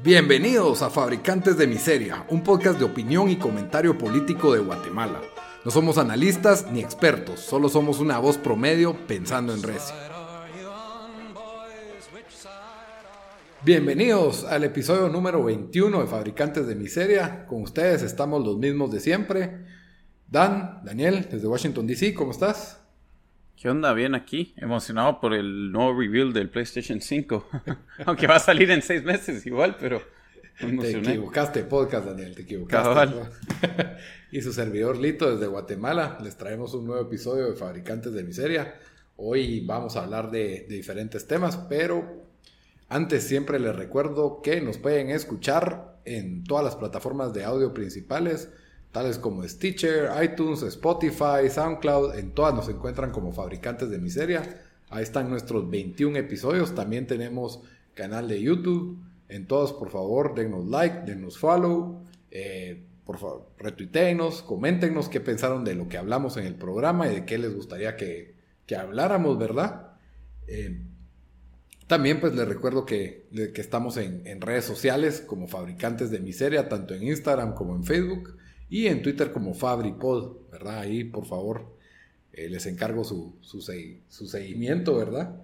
Bienvenidos a Fabricantes de Miseria, un podcast de opinión y comentario político de Guatemala. No somos analistas ni expertos, solo somos una voz promedio pensando en recio. Bienvenidos al episodio número 21 de Fabricantes de Miseria. Con ustedes estamos los mismos de siempre. Dan, Daniel, desde Washington DC, ¿cómo estás? ¿Qué onda? Bien aquí, emocionado por el nuevo reveal del PlayStation 5. Aunque va a salir en seis meses igual, pero... Te equivocaste, podcast, Daniel, te equivocaste. y su servidor Lito desde Guatemala. Les traemos un nuevo episodio de Fabricantes de Miseria. Hoy vamos a hablar de, de diferentes temas, pero antes siempre les recuerdo que nos pueden escuchar en todas las plataformas de audio principales tales como Stitcher, iTunes, Spotify, SoundCloud, en todas nos encuentran como fabricantes de miseria. Ahí están nuestros 21 episodios. También tenemos canal de YouTube. En todos, por favor, denos like, denos follow. Eh, por favor, retuiteenos, coméntenos qué pensaron de lo que hablamos en el programa y de qué les gustaría que, habláramos, ¿verdad? Eh, también pues les recuerdo que, que estamos en, en, redes sociales como fabricantes de miseria, tanto en Instagram como en Facebook. Y en Twitter como FabriPod, ¿verdad? Ahí, por favor, eh, les encargo su, su, seguimiento, ¿verdad?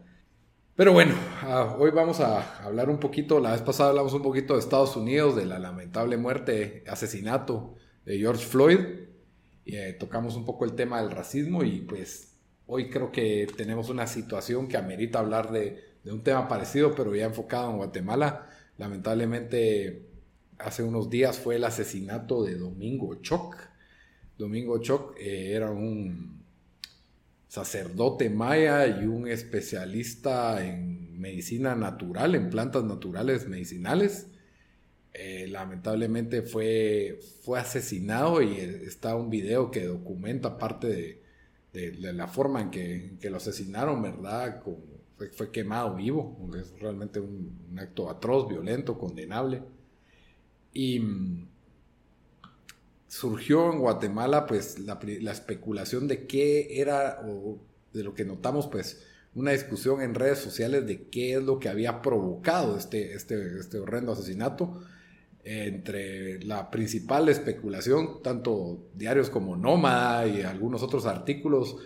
Pero bueno, ah, hoy vamos a hablar un poquito, la vez pasada hablamos un poquito de Estados Unidos, de la lamentable muerte, asesinato de George Floyd. Y, eh, tocamos un poco el tema del racismo y pues hoy creo que tenemos una situación que amerita hablar de, de un tema parecido, pero ya enfocado en Guatemala. Lamentablemente hace unos días fue el asesinato de Domingo Choc. Domingo Choc eh, era un sacerdote maya y un especialista en medicina natural, en plantas naturales medicinales. Eh, lamentablemente fue, fue asesinado y está un video que documenta parte de, la forma en que, lo asesinaron, ¿verdad? fue, quemado vivo, es realmente un acto atroz, violento, condenable. Y mm, surgió en Guatemala pues la, especulación de qué era, o de lo que notamos pues una discusión en redes sociales de qué es lo que había provocado este, este, este horrendo asesinato. Entre la principal especulación, tanto diarios como Nómada y algunos otros artículos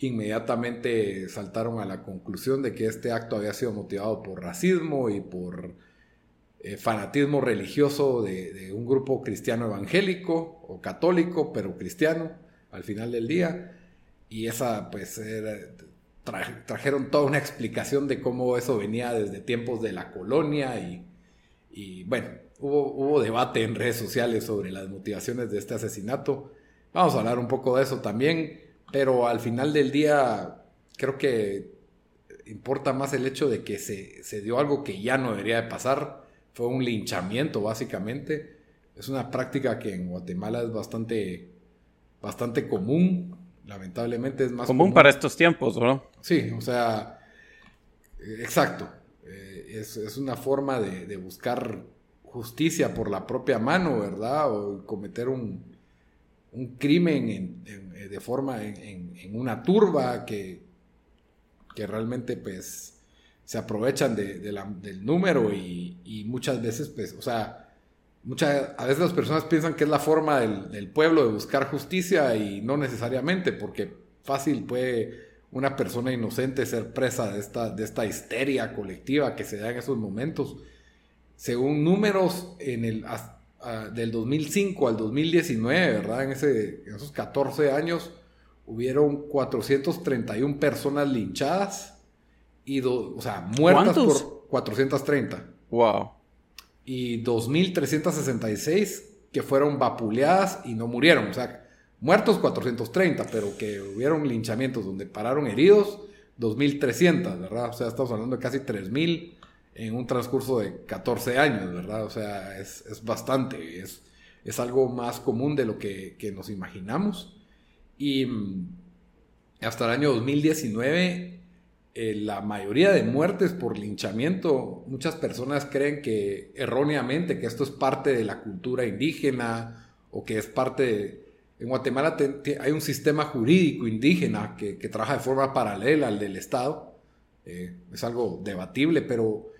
inmediatamente saltaron a la conclusión de que este acto había sido motivado por racismo y por eh, fanatismo religioso de, un grupo cristiano evangélico o católico, pero cristiano al final del día. Y esa, pues, trajeron toda una explicación de cómo eso venía desde tiempos de la colonia y, bueno, hubo, hubo debate en redes sociales sobre las motivaciones de este asesinato. Vamos a hablar un poco de eso también, pero al final del día creo que importa más el hecho de que se, se dio algo que ya no debería de pasar fue un linchamiento básicamente. Es una práctica que en Guatemala es bastante, bastante común. Lamentablemente es más común, para estos tiempos, ¿no? Sí, o sea, exacto. Eh, es, una forma de, buscar justicia por la propia mano, ¿verdad? O cometer un, crimen de forma en, en, una turba que, que realmente pues se aprovechan de, del número y, muchas veces, pues, o sea, muchas, a veces las personas piensan que es la forma del, pueblo de buscar justicia y no necesariamente, porque fácil puede una persona inocente ser presa de esta, de esta histeria colectiva que se da en esos momentos. Según números en el, del 2005 al 2019, ¿verdad? En, ese, en esos 14 años hubieron 431 personas linchadas y o sea, muertas por 430. Wow. Y 2366 que fueron vapuleadas y no murieron, o sea, muertos 430, pero que hubieron linchamientos donde pararon heridos 2300, ¿verdad? O sea, estamos hablando de casi 3000 en un transcurso de 14 años, ¿verdad? O sea, es, bastante, es, es algo más común de lo que, que nos imaginamos. Y mm, hasta el año 2019 eh, la mayoría de muertes por linchamiento, muchas personas creen que erróneamente que esto es parte de la cultura indígena o que es parte. En Guatemala hay un sistema jurídico indígena que, trabaja de forma paralela al del Estado. Eh, es algo debatible, pero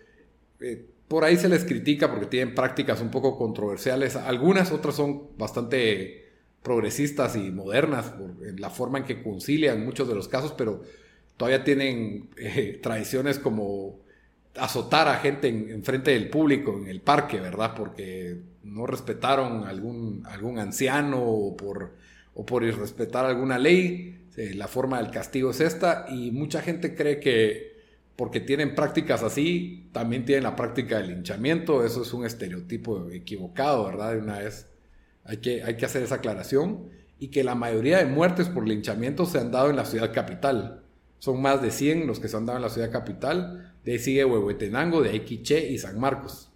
eh, por ahí se les critica porque tienen prácticas un poco controversiales. Algunas otras son bastante progresistas y modernas en la forma en que concilian muchos de los casos, pero todavía tienen eh, tradiciones como azotar a gente en, frente del público en el parque, ¿verdad? Porque no respetaron algún, algún anciano o por, o por irrespetar alguna ley. La forma del castigo es esta y mucha gente cree que porque tienen prácticas así, también tienen la práctica del linchamiento. Eso es un estereotipo equivocado, ¿verdad? De una vez hay que, hay que hacer esa aclaración. Y que la mayoría de muertes por linchamiento se han dado en la ciudad capital. Son más de 100 los que se han dado en la ciudad capital. De ahí sigue Huehuetenango, de ahí Quiché y San Marcos.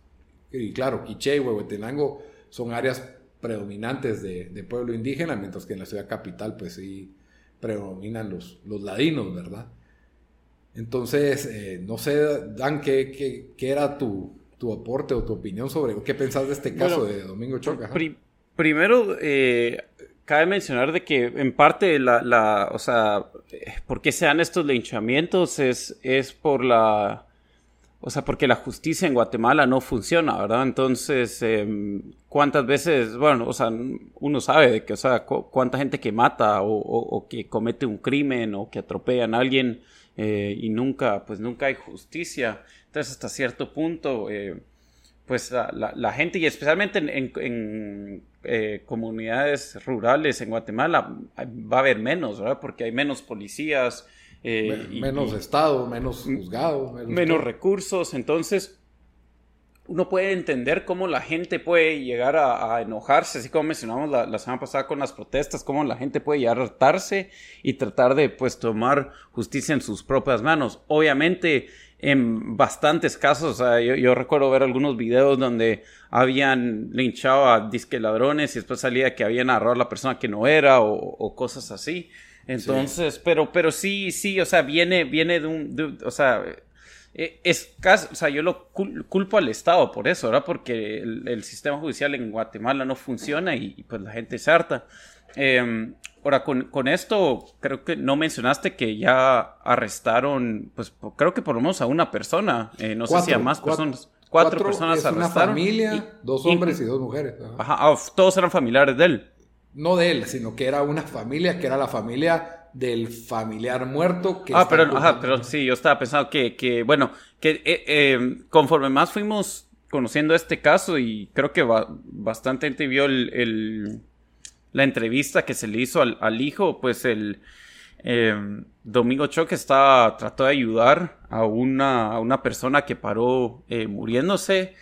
Y claro, Quiché y Huehuetenango son áreas predominantes de, pueblo indígena, mientras que en la ciudad capital pues sí predominan los, los ladinos, ¿verdad? Entonces, eh, no sé, Dan, ¿qué, qué, era tu, tu, aporte o tu opinión sobre qué pensás de este caso de Domingo Choca? primero, eh, cabe mencionar de que en parte la, la, o sea, ¿por qué se dan estos linchamientos? Es, es por la, o sea, porque la justicia en Guatemala no funciona, ¿verdad? Entonces, em, ¿cuántas veces, bueno, o sea, uno sabe de que, o sea, cuánta gente que mata o, que comete un crimen o que atropellan a alguien eh, y nunca, pues nunca hay justicia. Entonces, hasta cierto punto, eh, pues la, gente, y especialmente en, en eh, comunidades rurales en Guatemala va a haber menos, ¿verdad? Porque hay menos policías. Eh, menos Estado, menos juzgado. Menos, recursos. Entonces, uno puede entender cómo la gente puede llegar a, enojarse, así como mencionamos la, semana pasada con las protestas, cómo la gente puede llegar a hartarse y tratar de pues tomar justicia en sus propias manos. Obviamente, en bastantes casos, yo, recuerdo ver algunos videos donde habían linchado a disque ladrones y después salía que habían agarrado a la persona que no era o, cosas así. Entonces, pero, pero sí, sí, o sea, viene, viene de un, o sea, e, es casi, o sea, yo lo culpo al Estado por eso, ¿verdad? Porque el, sistema judicial en Guatemala no funciona y, pues la gente se harta. Em, Ahora, con, esto, creo que no mencionaste que ya arrestaron, pues creo que por lo menos a una persona, eh, no sé si a más personas. Cuatro, personas es arrestaron. Una familia, dos hombres y dos mujeres. Ajá, ah, todos eran familiares de él. No de él, sino que era una familia, que era la familia del familiar muerto. Que ah, pero, ajá, pero sí, yo estaba pensando que, que bueno, que eh, eh, conforme más fuimos conociendo este caso y creo que bastante gente vio el la entrevista que se le hizo al, hijo, pues el eh, Domingo Choque está, trató de ayudar a una, a una persona que paró eh, muriéndose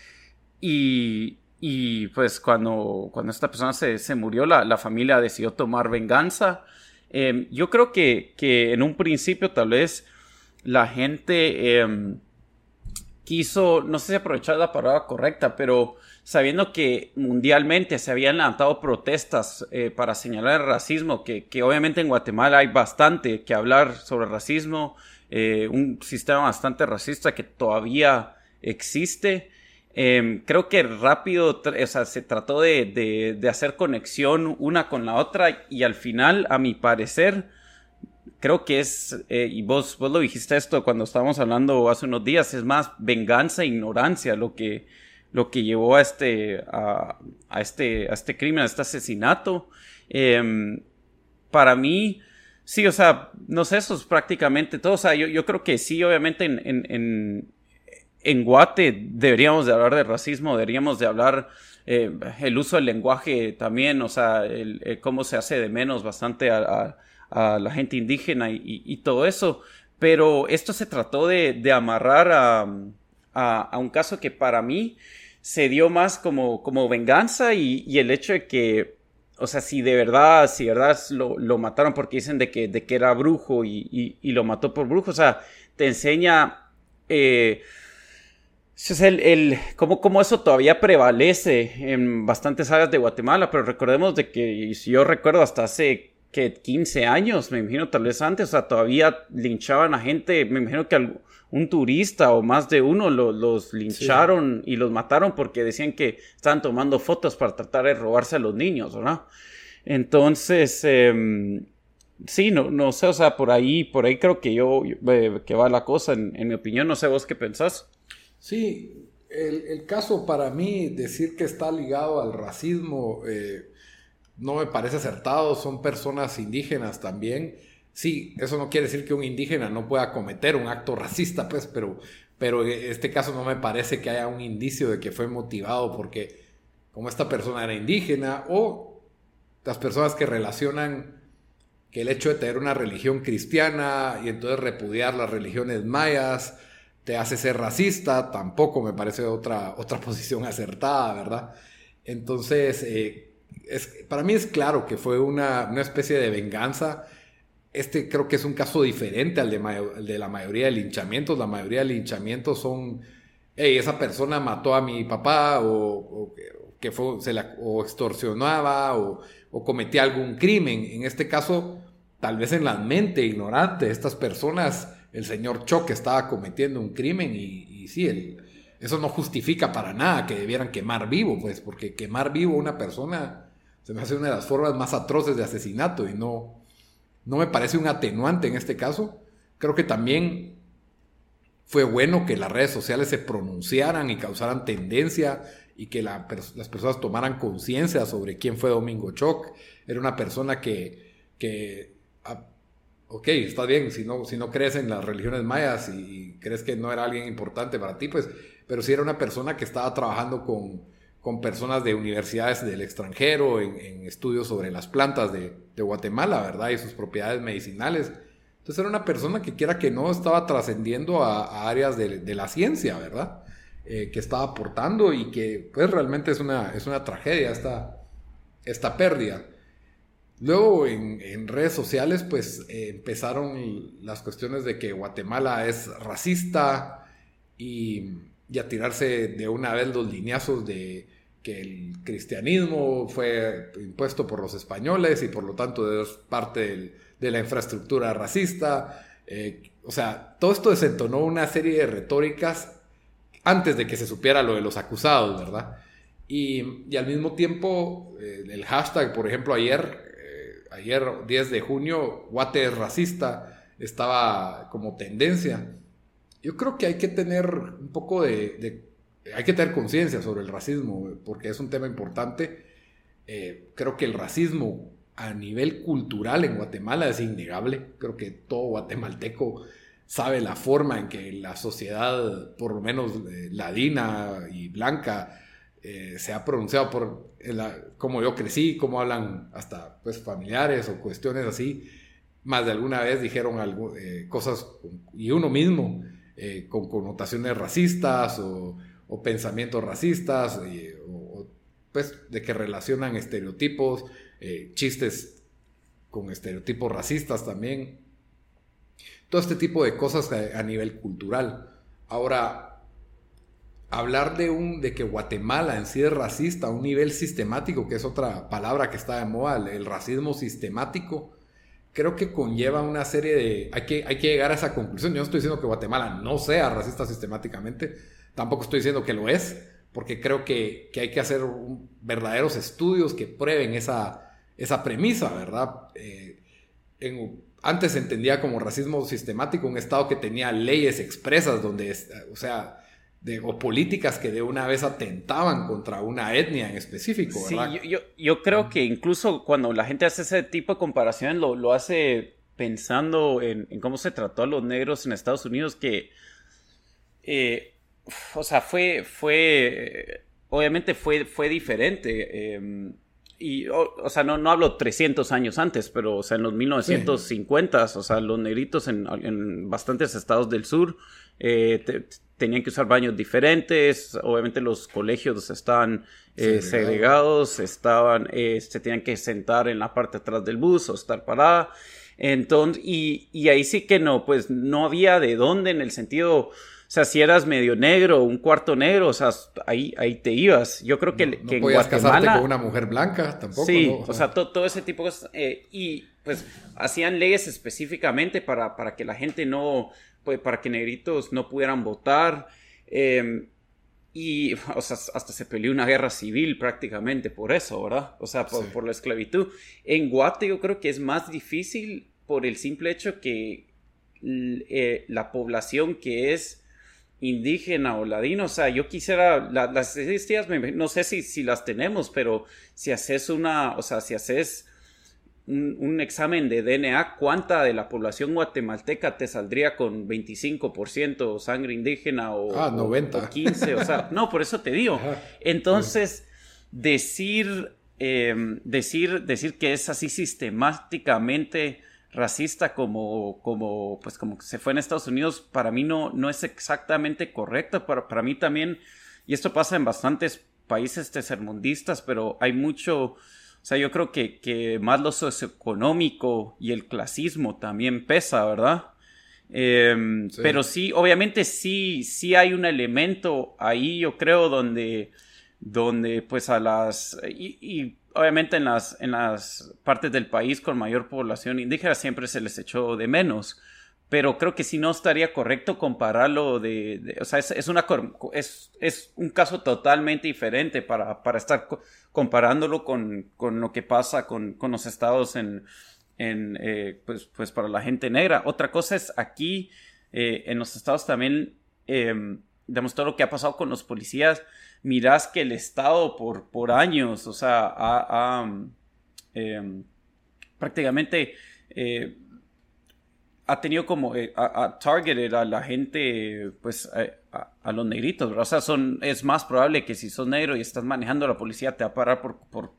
y, y, pues cuando, cuando esta persona se, se murió, la, la, familia decidió tomar venganza. Eh, yo creo que, que, en un principio tal vez la gente quiso, no sé si aprovechar la palabra correcta, pero sabiendo que mundialmente se habían levantado protestas eh, para señalar el racismo, que, obviamente en Guatemala hay bastante que hablar sobre racismo, eh, un sistema bastante racista que todavía existe. Em, creo que rápido o sea, se trató de, de, hacer conexión una con la otra y al final, a mi parecer, creo que es, eh, y vos, vos lo dijiste esto cuando estábamos hablando hace unos días, es más venganza e ignorancia lo que, lo que llevó a este, a, este, a este crimen, a este asesinato. Em, para mí, sí, o sea, no sé, eso es prácticamente todo. O sea, yo, yo creo que sí, obviamente en, en, en, Guate deberíamos de hablar de racismo, deberíamos de hablar eh, el uso del lenguaje también, o sea, el, cómo se hace de menos bastante a, la gente indígena y, y, todo eso. Pero esto se trató de, de amarrar a, a, un caso que para mí se dio más como, como venganza y, el hecho de que, o sea, si de verdad, si de verdad lo, mataron porque dicen de que, de que era brujo y, lo mató por brujo, o sea, te enseña... Eh, es el, el cómo, eso todavía prevalece en bastantes áreas de Guatemala, pero recordemos de que, si yo recuerdo hasta hace que 15 años, me imagino tal vez antes, o sea, todavía linchaban a gente, me imagino que un turista o más de uno los lincharon y los mataron porque decían que estaban tomando fotos para tratar de robarse a los niños, ¿verdad? Entonces, em, sí, no, no sé, o sea, por ahí, por ahí creo que yo, eh, que va la cosa, en, mi opinión, no sé vos qué pensás. Sí, el, caso para mí, decir que está ligado al racismo, eh, no me parece acertado. Son personas indígenas también. Sí, eso no quiere decir que un indígena no pueda cometer un acto racista, pues, pero, pero en este caso no me parece que haya un indicio de que fue motivado porque como esta persona era indígena o las personas que relacionan que el hecho de tener una religión cristiana y entonces repudiar las religiones mayas te hace ser racista, tampoco me parece otra, otra posición acertada, ¿verdad? Entonces, eh, es, para mí es claro que fue una, una especie de venganza este creo que es un caso diferente al de, la mayoría de linchamientos. La mayoría de linchamientos son, hey, esa persona mató a mi papá o, que fue, se la, o extorsionaba o, cometía algún crimen. En este caso, tal vez en la mente ignorante de estas personas, el señor Choque estaba cometiendo un crimen y, y sí, el, eso no justifica para nada que debieran quemar vivo, pues, porque quemar vivo a una persona se me hace una de las formas más atroces de asesinato y no, no me parece un atenuante en este caso. Creo que también fue bueno que las redes sociales se pronunciaran y causaran tendencia y que las personas tomaran conciencia sobre quién fue Domingo Choc. Era una persona que, que ah, ok, está bien, si no, si no crees en las religiones mayas y, crees que no era alguien importante para ti, pues, pero sí era una persona que estaba trabajando con, con personas de universidades del extranjero en, estudios sobre las plantas de, Guatemala, ¿verdad? Y sus propiedades medicinales. Entonces era una persona que quiera que no estaba trascendiendo a, áreas de, la ciencia, ¿verdad? Eh, que estaba aportando y que pues realmente es una, es una tragedia esta, esta pérdida. Luego en, redes sociales pues eh, empezaron las cuestiones de que Guatemala es racista y, y a tirarse de una vez los lineazos de, el cristianismo fue impuesto por los españoles y por lo tanto es parte de la infraestructura racista. Eh, o sea, todo esto desentonó una serie de retóricas antes de que se supiera lo de los acusados, ¿verdad? Y, al mismo tiempo, eh, el hashtag, por ejemplo, ayer, eh, ayer 10 de junio, Guate es racista, estaba como tendencia. Yo creo que hay que tener un poco de hay que tener conciencia sobre el racismo, porque es un tema importante. Eh, creo que el racismo a nivel cultural en Guatemala es innegable. Creo que todo guatemalteco sabe la forma en que la sociedad, por lo menos eh, ladina y blanca, eh, se ha pronunciado por cómo yo crecí, cómo hablan hasta pues familiares o cuestiones así. Más de alguna vez dijeron algo, cosas y uno mismo con connotaciones racistas o o pensamientos racistas, o, pues de que relacionan estereotipos, eh, chistes con estereotipos racistas también. Todo este tipo de cosas a, nivel cultural. Ahora, hablar de, un, de que Guatemala en sí es racista a un nivel sistemático, que es otra palabra que está de moda, el racismo sistemático, creo que conlleva una serie de... Hay que, hay que llegar a esa conclusión. Yo no estoy diciendo que Guatemala no sea racista sistemáticamente, Tampoco estoy diciendo que lo es, porque creo que, hay que hacer verdaderos estudios que prueben esa, esa premisa, ¿verdad? Eh, antes se entendía como racismo sistemático un Estado que tenía leyes expresas, donde, o sea, de, o políticas que de una vez atentaban contra una etnia en específico, ¿verdad? Sí, yo, creo que incluso cuando la gente hace ese tipo de comparaciones, lo, hace pensando en, cómo se trató a los negros en Estados Unidos, que eh, o sea, fue, fue, obviamente fue, fue diferente. Em, y, o, sea, no, no hablo 300 años antes, pero, o sea, en los 1950, o sea, los negritos en, bastantes estados del sur eh, tenían que usar baños diferentes, obviamente los colegios estaban eh, segregados, estaban, eh, se tenían que sentar en la parte de atrás del bus o estar parada. Entonces, y, y ahí sí que no, pues no había de dónde en el sentido sea, si eras medio negro, un cuarto negro, o sea, ahí, ahí te ibas. Yo creo que, no, que podías casarte con una mujer blanca tampoco. Sí, o sea, todo ese tipo de cosas. Eh, y pues hacían leyes específicamente para, para que la gente no, pues, para que negritos no pudieran votar. Em, y, o sea, hasta se peleó una guerra civil prácticamente por eso, ¿verdad? O sea, por, por la esclavitud. En Guate yo creo que es más difícil por el simple hecho que eh, la población que es indígena o ladino. O sea, yo quisiera, las estadísticas, no sé si, si las tenemos, pero si haces una, o sea, si haces un, examen de DNA, ¿cuánta de la población guatemalteca te saldría con 25% sangre indígena o, ah, 90. 15? O sea, no, por eso te digo. Entonces, decir, em, decir, decir que es así sistemáticamente racista como, como, pues como se fue en Estados Unidos, para mí no, no es exactamente correcto. Para, para mí también, y esto pasa en bastantes países tercermundistas, pero hay mucho o sea, yo creo que, que más lo socioeconómico y el clasismo también pesa, ¿verdad? Em, pero sí, obviamente sí, sí hay un elemento ahí, yo creo, donde, donde pues a las... Y, obviamente en las, en las partes del país con mayor población indígena siempre se les echó de menos pero creo que si no estaría correcto compararlo de, o sea, es, una, es, es, un caso totalmente diferente para, para estar comparándolo con, con, lo que pasa con, con los estados en, en eh, pues, pues para la gente negra. Otra cosa es aquí, eh, en los estados también, eh, digamos, todo lo que ha pasado con los policías, mirás que el estado por, por años, o sea, ha, em, prácticamente ha tenido como eh, a, targeted a la gente, pues a, los negritos, O sea, son, es más probable que si sos negro y estás manejando la policía te va a parar por, por,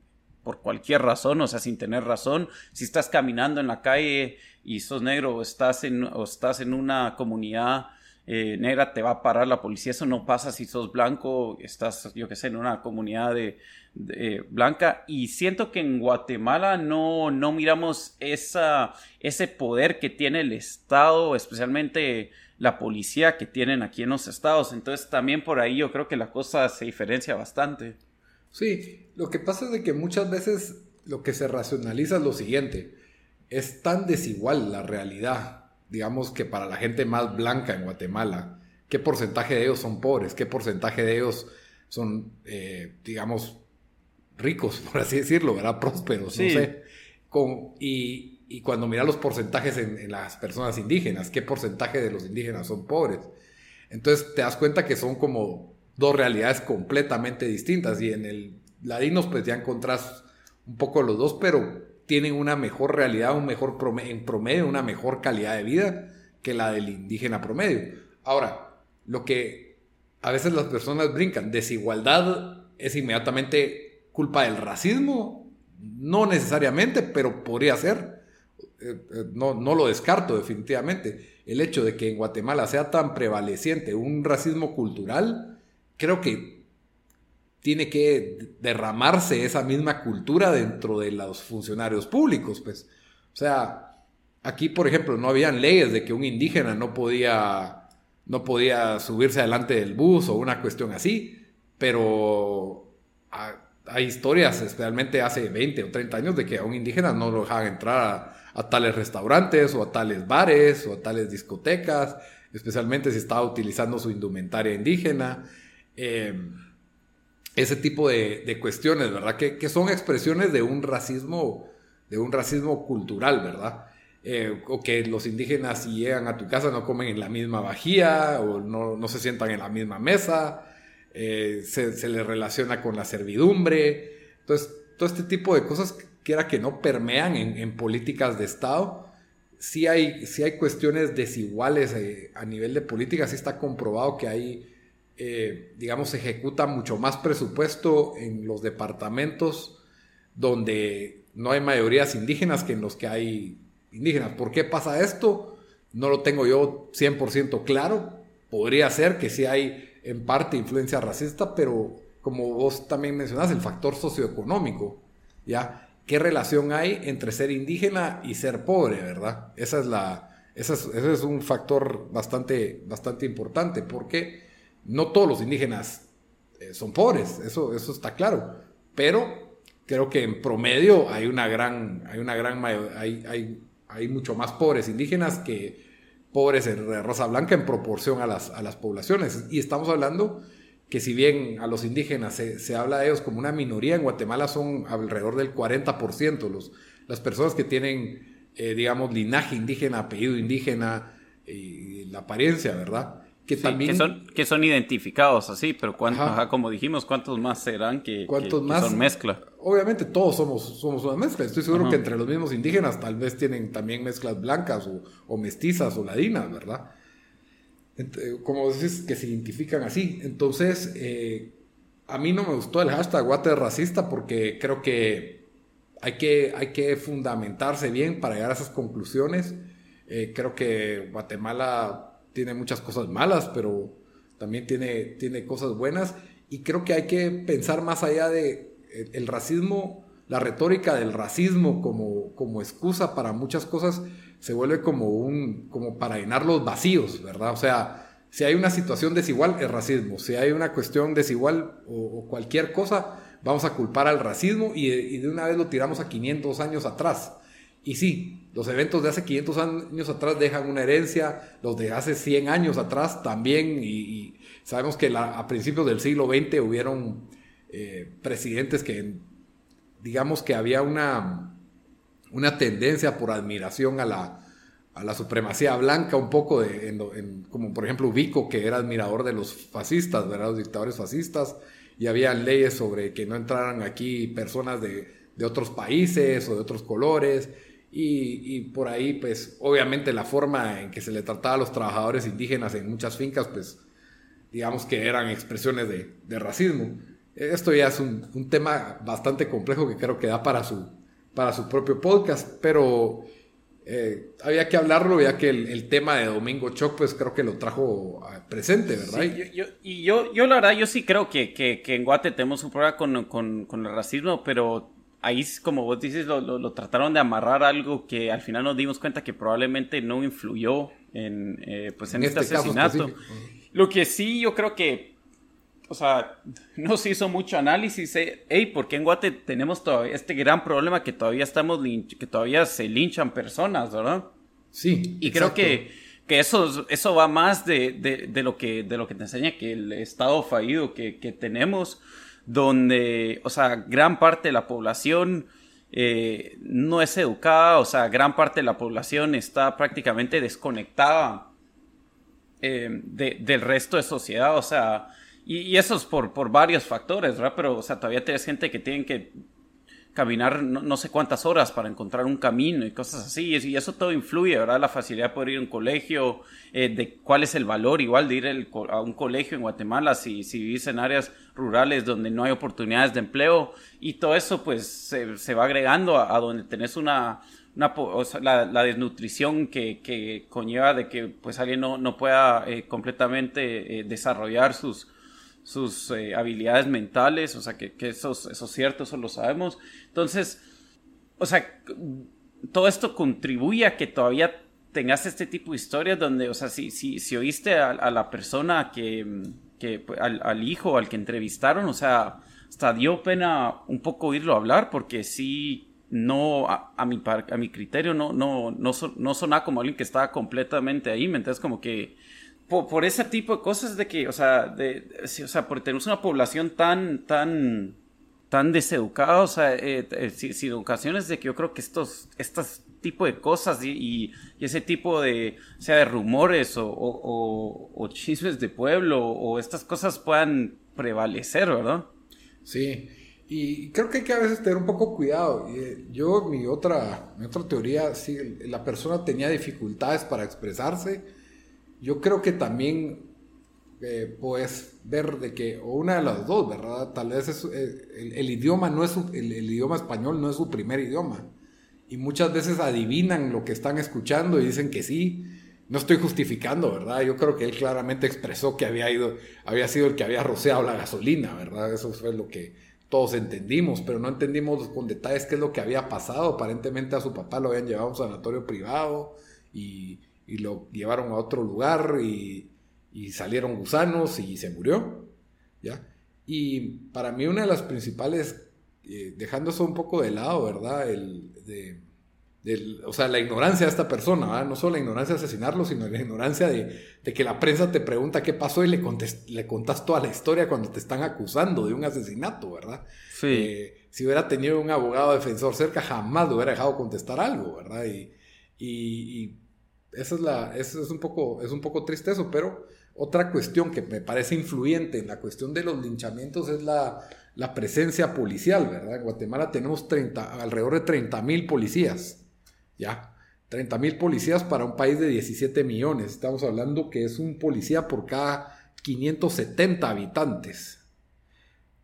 por cualquier razón, o sea, sin tener razón. Si estás caminando en la calle y sos negro o estás en, o estás en una comunidad eh, negra, te va a parar la policía. Eso no pasa si sos blanco, estás, yo qué sé, en una comunidad de, blanca. Y siento que en Guatemala no, no miramos ese poder que tiene el Estado, especialmente la policía que tienen aquí en los estados. Entonces también por ahí yo creo que la cosa se diferencia bastante. Sí, lo que pasa es de que muchas veces lo que se racionaliza es lo siguiente. Es tan desigual la realidad digamos que para la gente más blanca en Guatemala, ¿qué porcentaje de ellos son pobres? ¿Qué porcentaje de ellos son, eh, digamos, ricos, por así decirlo, ¿verdad? Prósperos, no sé. Con, y, y, cuando mira los porcentajes en, las personas indígenas, ¿qué porcentaje de los indígenas son pobres? Entonces te das cuenta que son como dos realidades completamente distintas y en el ladinos pues ya encontrás un poco los dos, pero tienen una mejor realidad, un mejor en promedio, una mejor calidad de vida que la del indígena promedio. Ahora, lo que a veces las personas brincan, desigualdad es inmediatamente culpa del racismo, no necesariamente, pero podría ser. Eh, eh, no, no lo descarto definitivamente. El hecho de que en Guatemala sea tan prevaleciente un racismo cultural, creo que tiene que derramarse esa misma cultura dentro de los funcionarios públicos, pues. O sea, aquí, por ejemplo, no habían leyes de que un indígena no podía, no podía subirse adelante del bus o una cuestión así, pero hay historias, especialmente hace 20 o 30 años, de que a un indígena no lo dejaban entrar a, tales restaurantes o a tales bares o a tales discotecas, especialmente si estaba utilizando su indumentaria indígena. Eh, ese tipo de, cuestiones, ¿verdad? Que, son expresiones de un racismo, de un racismo cultural, ¿verdad? Eh, o que los indígenas si llegan a tu casa no comen en la misma vajilla o no, se sientan en la misma mesa, eh, se, les relaciona con la servidumbre. Entonces, todo este tipo de cosas, quiera que no permean en, políticas de Estado, sí hay, sí hay cuestiones desiguales eh, a nivel de política, sí está comprobado que hay eh, digamos, ejecuta mucho más presupuesto en los departamentos donde no hay mayorías indígenas que en los que hay indígenas. ¿Por qué pasa esto? No lo tengo yo 100% claro. Podría ser que sí hay en parte influencia racista, pero como vos también mencionás, el factor socioeconómico, ¿ya? ¿Qué relación hay entre ser indígena y ser pobre, verdad? Esa es la, ese es un factor bastante, bastante importante, porque no todos los indígenas eh, son pobres, eso, eso está claro, pero creo que en promedio hay una gran, hay una gran hay, hay, mucho más pobres indígenas que pobres de raza blanca en proporción a las, a las poblaciones. Y estamos hablando que si bien a los indígenas se, habla de ellos como una minoría, en Guatemala son alrededor del 40% los, las personas que tienen, eh, digamos, linaje indígena, apellido indígena y la apariencia, ¿verdad? Que también... son, que son identificados así, pero cuántos, como dijimos, ¿cuántos más serán que, son mezcla? Obviamente todos somos, somos una mezcla. Estoy seguro que entre los mismos indígenas tal vez tienen también mezclas blancas o, mestizas o ladinas, ¿verdad? Como decís, que se identifican así. Entonces, eh, a mí no me gustó el hashtag Guate racista porque creo que hay, que hay que fundamentarse bien para llegar a esas conclusiones. Eh, creo que Guatemala tiene muchas cosas malas, pero también tiene, tiene cosas buenas. Y creo que hay que pensar más allá de el, racismo, la retórica del racismo como, como excusa para muchas cosas se vuelve como un, como para llenar los vacíos, ¿verdad? O sea, si hay una situación desigual, es racismo. Si hay una cuestión desigual o, cualquier cosa, vamos a culpar al racismo y, y, de una vez lo tiramos a 500 años atrás. Y sí, los eventos de hace 500 años atrás dejan una herencia, los de hace 100 años atrás también, y, sabemos que a principios del siglo XX hubieron eh, presidentes que, digamos que había una, una tendencia por admiración a la, a la supremacía blanca, un poco de, como por ejemplo Vico, que era admirador de los fascistas, ¿verdad? los dictadores fascistas, y había leyes sobre que no entraran aquí personas de, de otros países o de otros colores y, por ahí, pues, obviamente la forma en que se le trataba a los trabajadores indígenas en muchas fincas, pues, digamos que eran expresiones de, racismo. Esto ya es un, tema bastante complejo que creo que da para su, para su propio podcast, pero eh, había que hablarlo ya que el, tema de Domingo Choc, pues creo que lo trajo presente, ¿verdad? y yo, yo la verdad, yo sí creo que, que, en Guate tenemos un problema con, con el racismo, pero ahí, como vos dices, lo, trataron de amarrar algo que al final nos dimos cuenta que probablemente no influyó en, eh, pues en, este, este asesinato. Lo que sí, yo creo que, o sea, no se hizo mucho análisis. Eh, hey, ¿por qué en Guate tenemos todavía este gran problema que todavía estamos, que todavía se linchan personas, ¿verdad? Sí. Y creo que, que eso, eso va más de, de, lo que, de lo que te enseña que el estado fallido que, que tenemos donde, o sea, gran parte de la población eh, no es educada, o sea, gran parte de la población está prácticamente desconectada eh, del resto de sociedad, o sea, y, eso es por, por varios factores, ¿verdad? Pero, o sea, todavía tienes gente que tienen que caminar no, sé cuántas horas para encontrar un camino y cosas así. Y, eso todo influye, ¿verdad? La facilidad de poder ir a un colegio, eh, de cuál es el valor igual de ir a un colegio en Guatemala si, si vivís en áreas rurales donde no hay oportunidades de empleo. Y todo eso pues se, va agregando a, donde tenés una... una la, desnutrición que, que, conlleva de que pues alguien no, no pueda eh, completamente eh, desarrollar sus, sus eh, habilidades mentales, o sea, que, eso, es cierto, eso lo sabemos. Entonces, o sea, todo esto contribuye a que todavía tengas este tipo de historias donde, o sea, si, si, si oíste a, la persona que, que al, hijo al que entrevistaron, o sea, hasta dio pena un poco oírlo hablar porque sí, no, a, mi, a mi criterio, no, no, no, no sonaba como alguien que estaba completamente ahí, ¿me entiendes? Como que por, ese tipo de cosas de que, o sea, de, o sea, porque tenemos una población tan, tan, tan deseducada, o sea, eh, eh, sin, ocasiones de que yo creo que estos, estos tipo de cosas y, ese tipo de, sea, de rumores o, o, chismes de pueblo o estas cosas puedan prevalecer, ¿verdad? Sí, y creo que hay que a veces tener un poco cuidado. Eh, yo, mi otra, mi otra teoría, sí, la persona tenía dificultades para expresarse yo creo que también eh, puedes ver de que, o una de las dos, ¿verdad? Tal vez es, eh, el, idioma no es el, idioma español no es su primer idioma. Y muchas veces adivinan lo que están escuchando y dicen que sí. No estoy justificando, ¿verdad? Yo creo que él claramente expresó que había ido, había sido el que había rociado la gasolina, ¿verdad? Eso fue lo que todos entendimos, pero no entendimos con detalles qué es lo que había pasado. Aparentemente a su papá lo habían llevado a un sanatorio privado y y lo llevaron a otro lugar y, salieron gusanos y se murió. ¿ya? Y para mí una de las principales, eh, dejando eso un poco de lado, ¿verdad? El, de, o sea, la ignorancia de esta persona, no solo la ignorancia de asesinarlo, sino la ignorancia de, que la prensa te pregunta qué pasó y le, le contas toda la historia cuando te están acusando de un asesinato, ¿verdad? Sí. Eh, si hubiera tenido un abogado defensor cerca, jamás lo hubiera dejado contestar algo, ¿verdad? y, y, esa es la, es, es, un poco, es un poco triste eso, pero otra cuestión que me parece influyente en la cuestión de los linchamientos es la, presencia policial, ¿verdad? En Guatemala tenemos 30, alrededor de 30 mil policías, ¿ya? 30 mil policías para un país de 17 millones. Estamos hablando que es un policía por cada 570 habitantes.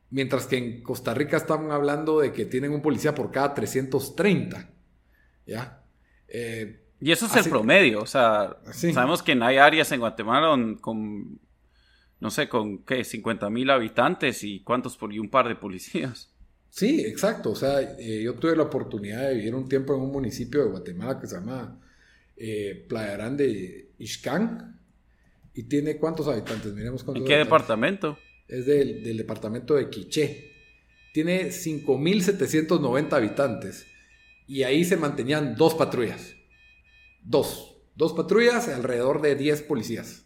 Mientras que en Costa Rica estamos hablando de que tienen un policía por cada 330. ¿Ya? Eh, y eso es el promedio, o sea, sabemos que hay áreas en Guatemala con, no sé, con qué, 50 mil habitantes y cuántos por y un par de policías. Sí, exacto, o sea, eh, yo tuve la oportunidad de vivir un tiempo en un municipio de Guatemala que se llama eh, Playa Grande Ixcán y tiene cuántos habitantes, miremos cuántos. ¿En qué departamento? Es del, del departamento de Quiché. Tiene 5.790 habitantes y ahí se mantenían dos patrullas. Dos. Dos patrullas, alrededor de 10 policías.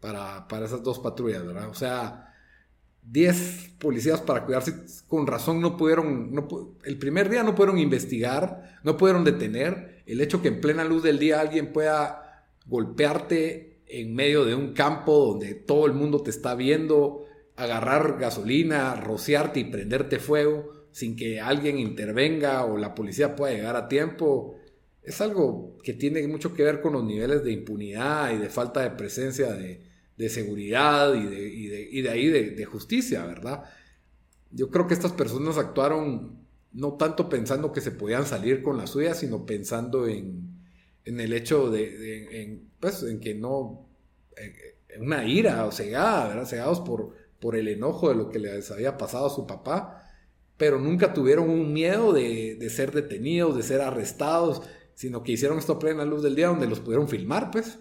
Para, esas dos patrullas, ¿verdad? O sea, 10 policías para cuidarse. Con razón no pudieron, el primer día no pudieron investigar, no pudieron detener. El hecho que en plena luz del día alguien pueda golpearte en medio de un campo donde todo el mundo te está viendo, agarrar gasolina, rociarte y prenderte fuego sin que alguien intervenga o la policía pueda llegar a tiempo es algo que tiene mucho que ver con los niveles de impunidad y de falta de presencia de, seguridad y de, ahí de, justicia, ¿verdad? Yo creo que estas personas actuaron no tanto pensando que se podían salir con la suya, sino pensando en, el hecho de, en, pues, en que no, en una ira o cegada, ¿verdad? Cegados por, por el enojo de lo que les había pasado a su papá, pero nunca tuvieron un miedo de, ser detenidos, de ser arrestados, sino que hicieron esto a plena luz del día donde los pudieron filmar, pues.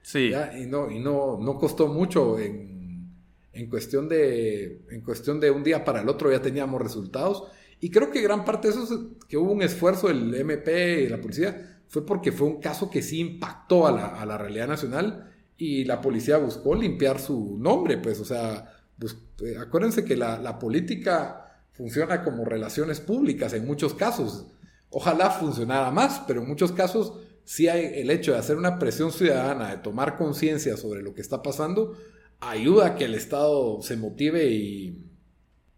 Sí. Y, no, y no, no costó mucho en, en, cuestión de, en cuestión de un día para el otro ya teníamos resultados. Y creo que gran parte de eso es que hubo un esfuerzo del MP y la policía fue porque fue un caso que sí impactó a la, a la realidad nacional y la policía buscó limpiar su nombre, pues, o sea, eh, acuérdense que la, la política funciona como relaciones públicas en muchos casos. Ojalá funcionara más, pero en muchos casos sí hay el hecho de hacer una presión ciudadana, de tomar conciencia sobre lo que está pasando, ayuda a que el Estado se motive y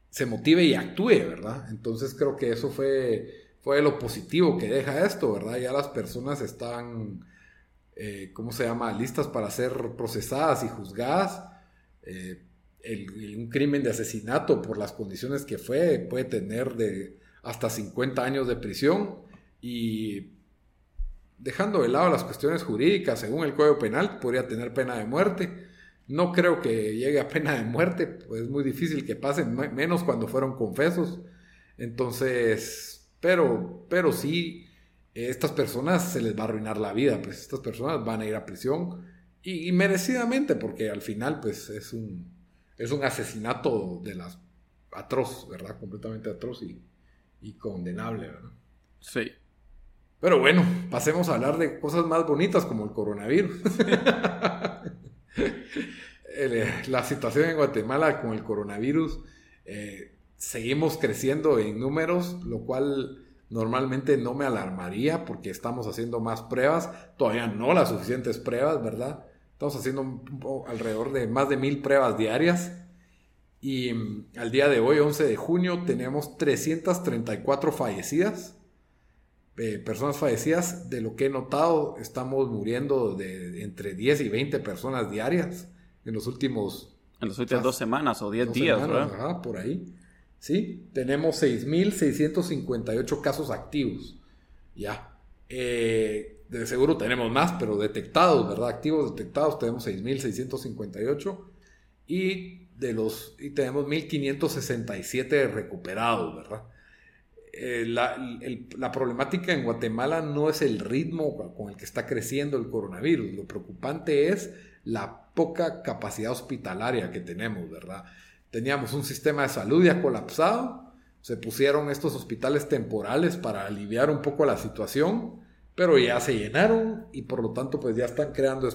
se motive y actúe, ¿verdad? Entonces creo que eso fue, fue lo positivo que deja esto, ¿verdad? Ya las personas están, eh, ¿cómo se llama?, listas para ser procesadas y juzgadas. Eh, un crimen de asesinato por las condiciones que fue puede tener de hasta 50 años de prisión y dejando de lado las cuestiones jurídicas, según el Código Penal, podría tener pena de muerte. No creo que llegue a pena de muerte, pues es muy difícil que pasen, menos cuando fueron confesos. Entonces, pero, pero sí, estas personas se les va a arruinar la vida, pues estas personas van a ir a prisión y, y merecidamente, porque al final, pues es un, es un asesinato de las atroz, ¿verdad? Completamente atroz y, y condenable, ¿verdad? Sí. Pero bueno, pasemos a hablar de cosas más bonitas como el coronavirus. Eh, la situación en Guatemala con el coronavirus, eh, seguimos creciendo en números, lo cual normalmente no me alarmaría porque estamos haciendo más pruebas, todavía no las suficientes pruebas, ¿verdad? Estamos haciendo alrededor de más de mil pruebas diarias. Y mm, al día de hoy, 11 de junio, tenemos 334 fallecidas. Eh, personas fallecidas, de lo que he notado, estamos muriendo de entre 10 y 20 personas diarias en los últimos... En las últimas dos semanas o 10 días, ¿verdad? Ajá, por ahí. Sí, tenemos 6.658 casos activos. Ya. Eh, de seguro tenemos más, pero detectados, ¿verdad? Activos detectados tenemos 6.658. Y de los y tenemos 1567 recuperados, ¿verdad? Eh, la, problemática en Guatemala no es el ritmo con el que está creciendo el coronavirus, lo preocupante es la poca capacidad hospitalaria que tenemos, ¿verdad? Teníamos un sistema de salud ya colapsado, se pusieron estos hospitales temporales para aliviar un poco la situación, pero ya se llenaron y por lo tanto pues ya están creando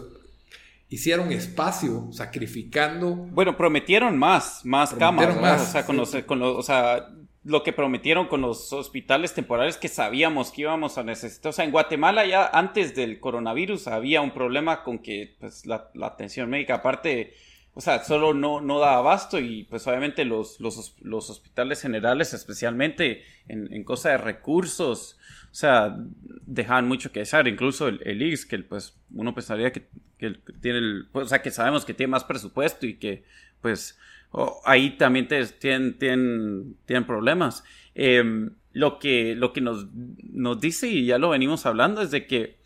hicieron espacio, sacrificando. Bueno, prometieron más, más cámaras, más, o sea, con los, con los, o sea, lo que prometieron con los hospitales temporales que sabíamos que íbamos a necesitar. O sea, en Guatemala ya antes del coronavirus había un problema con que pues, la, atención médica aparte, o sea, solo no, no da abasto y pues obviamente los, los, los hospitales generales, especialmente en, en cosa de recursos, o sea, dejaban mucho que desear, incluso el, el IX, que pues uno pensaría que, que tiene el, pues, o sea, que sabemos que tiene más presupuesto y que pues ahí también tienen, tienen, tienen problemas. Em, lo que, lo que nos, nos dice, y ya lo venimos hablando, es de que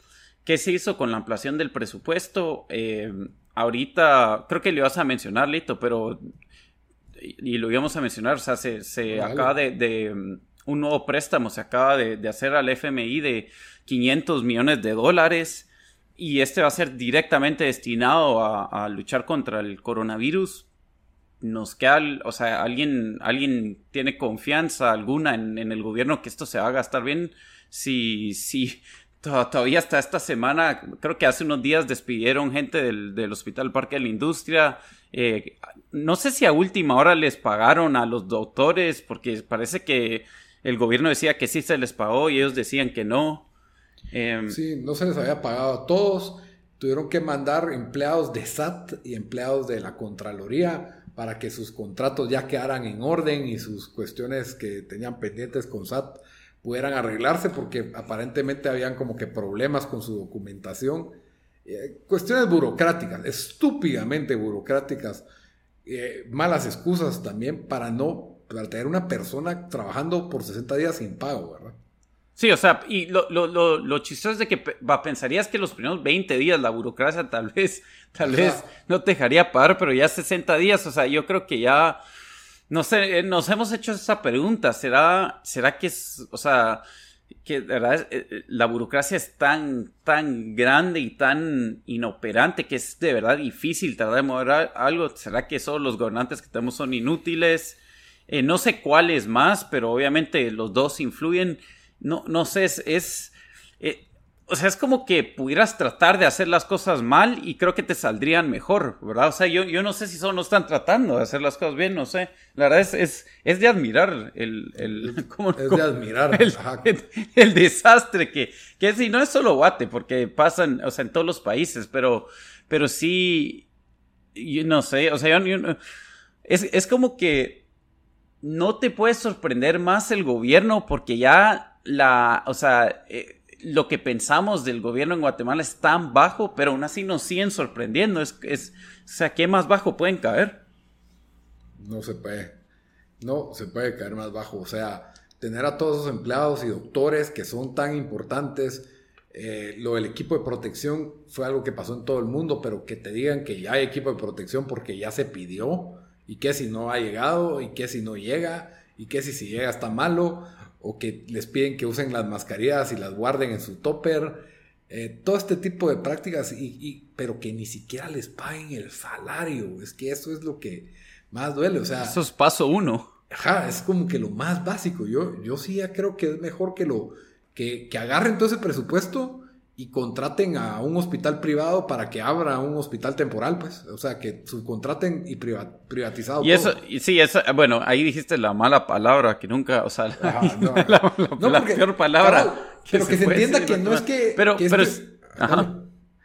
qué se hizo con la ampliación del presupuesto. Em, ahorita, creo que le ibas a mencionar, Lito, pero, y, lo íbamos a mencionar, o sea, se, se acaba de, un nuevo préstamo, se acaba de, hacer al FMI de 500 millones de dólares. Y este va a ser directamente destinado a, luchar contra el coronavirus nos queda, o sea, alguien, alguien tiene confianza alguna en, el gobierno que esto se va a gastar bien. Si, si todavía hasta esta semana, creo que hace unos días despidieron gente del, Hospital Parque de la Industria. Eh, no sé si a última hora les pagaron a los doctores, porque parece que el gobierno decía que sí se les pagó y ellos decían que no. Em, sí, no se les había pagado a todos. Tuvieron que mandar empleados de SAT y empleados de la Contraloría para que sus contratos ya quedaran en orden y sus cuestiones que tenían pendientes con SAT pudieran arreglarse porque aparentemente habían como que problemas con su documentación. Eh, cuestiones burocráticas, estúpidamente burocráticas, eh, malas excusas también para no, para tener una persona trabajando por 60 días sin pago, ¿verdad? Sí, o sea, y lo, lo, lo, lo chistoso es de que pensarías que los primeros 20 días la burocracia tal vez, tal vez no te dejaría pagar, pero ya 60 días, o sea, yo creo que ya, no sé, eh, nos hemos hecho esa pregunta, ¿será, será que es, o sea, que verdad eh, eh, la burocracia es tan, tan grande y tan inoperante que es de verdad difícil tratar de mover algo? ¿Será que solo los gobernantes que tenemos son inútiles? No sé cuáles más, pero obviamente los dos influyen no, no sé, es, eh, o sea, es como que pudieras tratar de hacer las cosas mal y creo que te saldrían mejor, ¿verdad? O sea, yo, yo no sé si solo no están tratando de hacer las cosas bien, no sé. La verdad es, es, es de admirar el... el ¿cómo, es de admirar. El, desastre que, que es, y no es solo Guate, porque pasan, o sea, en todos los países, pero, pero sí, yo no sé, o sea, yo, es, es como que no te puede sorprender más el gobierno porque ya la, o sea, eh, lo que pensamos del gobierno en Guatemala es tan bajo, pero aún así nos siguen sorprendiendo. Es, es, o sea, ¿qué más bajo pueden caer? No se puede. No se puede caer más bajo. O sea, tener a todos esos empleados y doctores que son tan importantes. Eh, lo del equipo de protección fue algo que pasó en todo el mundo, pero que te digan que ya hay equipo de protección porque ya se pidió, y que si no ha llegado, y que si no llega, y que si, si llega está malo o que les piden que usen las mascarillas y las guarden en su topper. Eh, todo este tipo de prácticas, y, pero que ni siquiera les paguen el salario. Es que eso es lo que más duele. O sea, eso es paso uno. Ajá, es como que lo más básico. Yo, yo sí ya creo que es mejor que lo que, que agarren todo ese presupuesto y contraten a un hospital privado para que abra un hospital temporal, pues. O sea, que subcontraten y privatizado. Y eso, y sí, eso, bueno, ahí dijiste la mala palabra que nunca, o sea, la, peor palabra. pero que se, entienda que no es que. Pero, pero, ajá.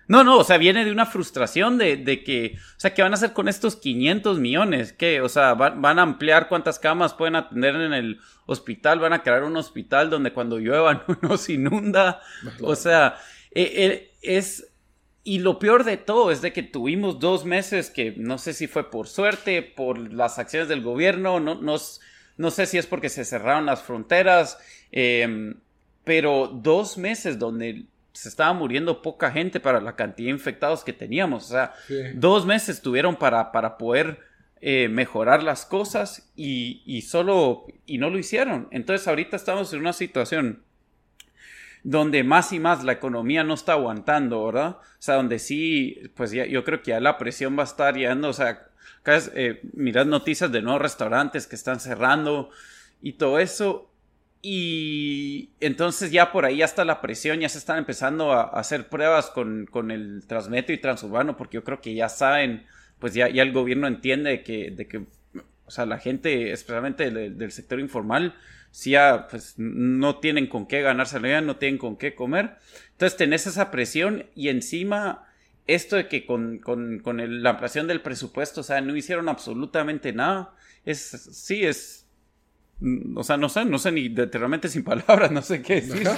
No, no, o sea, viene de una frustración de, de, que, o sea, ¿qué van a hacer con estos 500 millones? ¿Qué? O sea, van, van, a ampliar cuántas camas pueden atender en el hospital, van a crear un hospital donde cuando llueva no se inunda. O sea, eh, eh, es, y lo peor de todo es de que tuvimos dos meses que no sé si fue por suerte, por las acciones del gobierno, no, no, sé si es porque se cerraron las fronteras, em, pero dos meses donde se estaba muriendo poca gente para la cantidad de infectados que teníamos. O sea, dos meses tuvieron para, para poder eh, mejorar las cosas y, y, solo, y no lo hicieron. Entonces ahorita estamos en una situación donde más y más la economía no está aguantando, ¿verdad? O sea, donde sí, pues ya, yo creo que ya la presión va a estar yendo, o sea, acá eh, mirad noticias de nuevos restaurantes que están cerrando y todo eso. Y entonces ya por ahí ya está la presión, ya se están empezando a, hacer pruebas con, con, el Transmetro y Transurbano, porque yo creo que ya saben, pues ya, ya el gobierno entiende que, de que o sea, la gente, especialmente del, sector informal, si ya pues no tienen con qué ganarse la vida, no tienen con qué comer. Entonces tenés esa presión y encima esto de que con, la ampliación del presupuesto, o sea, no hicieron absolutamente nada, es, sí, es, mm, o sea, no sé, no sé ni literalmente sin palabras, no sé qué decir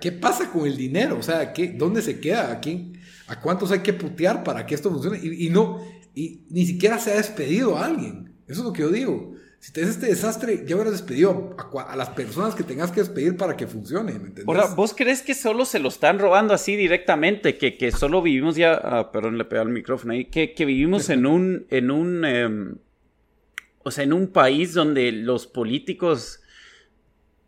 ¿Qué pasa con el dinero? O sea, ¿qué, ¿dónde se queda? ¿A, quién, ¿A cuántos hay que putear para que esto funcione? Y, no, y ni siquiera se ha despedido a alguien. Eso es lo que yo digo. Si te este desastre, ya hubieras despedido a, las personas que tengas que despedir para que funcione, ¿me entiendes? Ahora, ¿vos crees que solo se lo están robando así directamente? Que, que solo vivimos ya, ah, perdón, le pegué al micrófono ahí, que, que vivimos en un, en un, em, o sea, en un país donde los políticos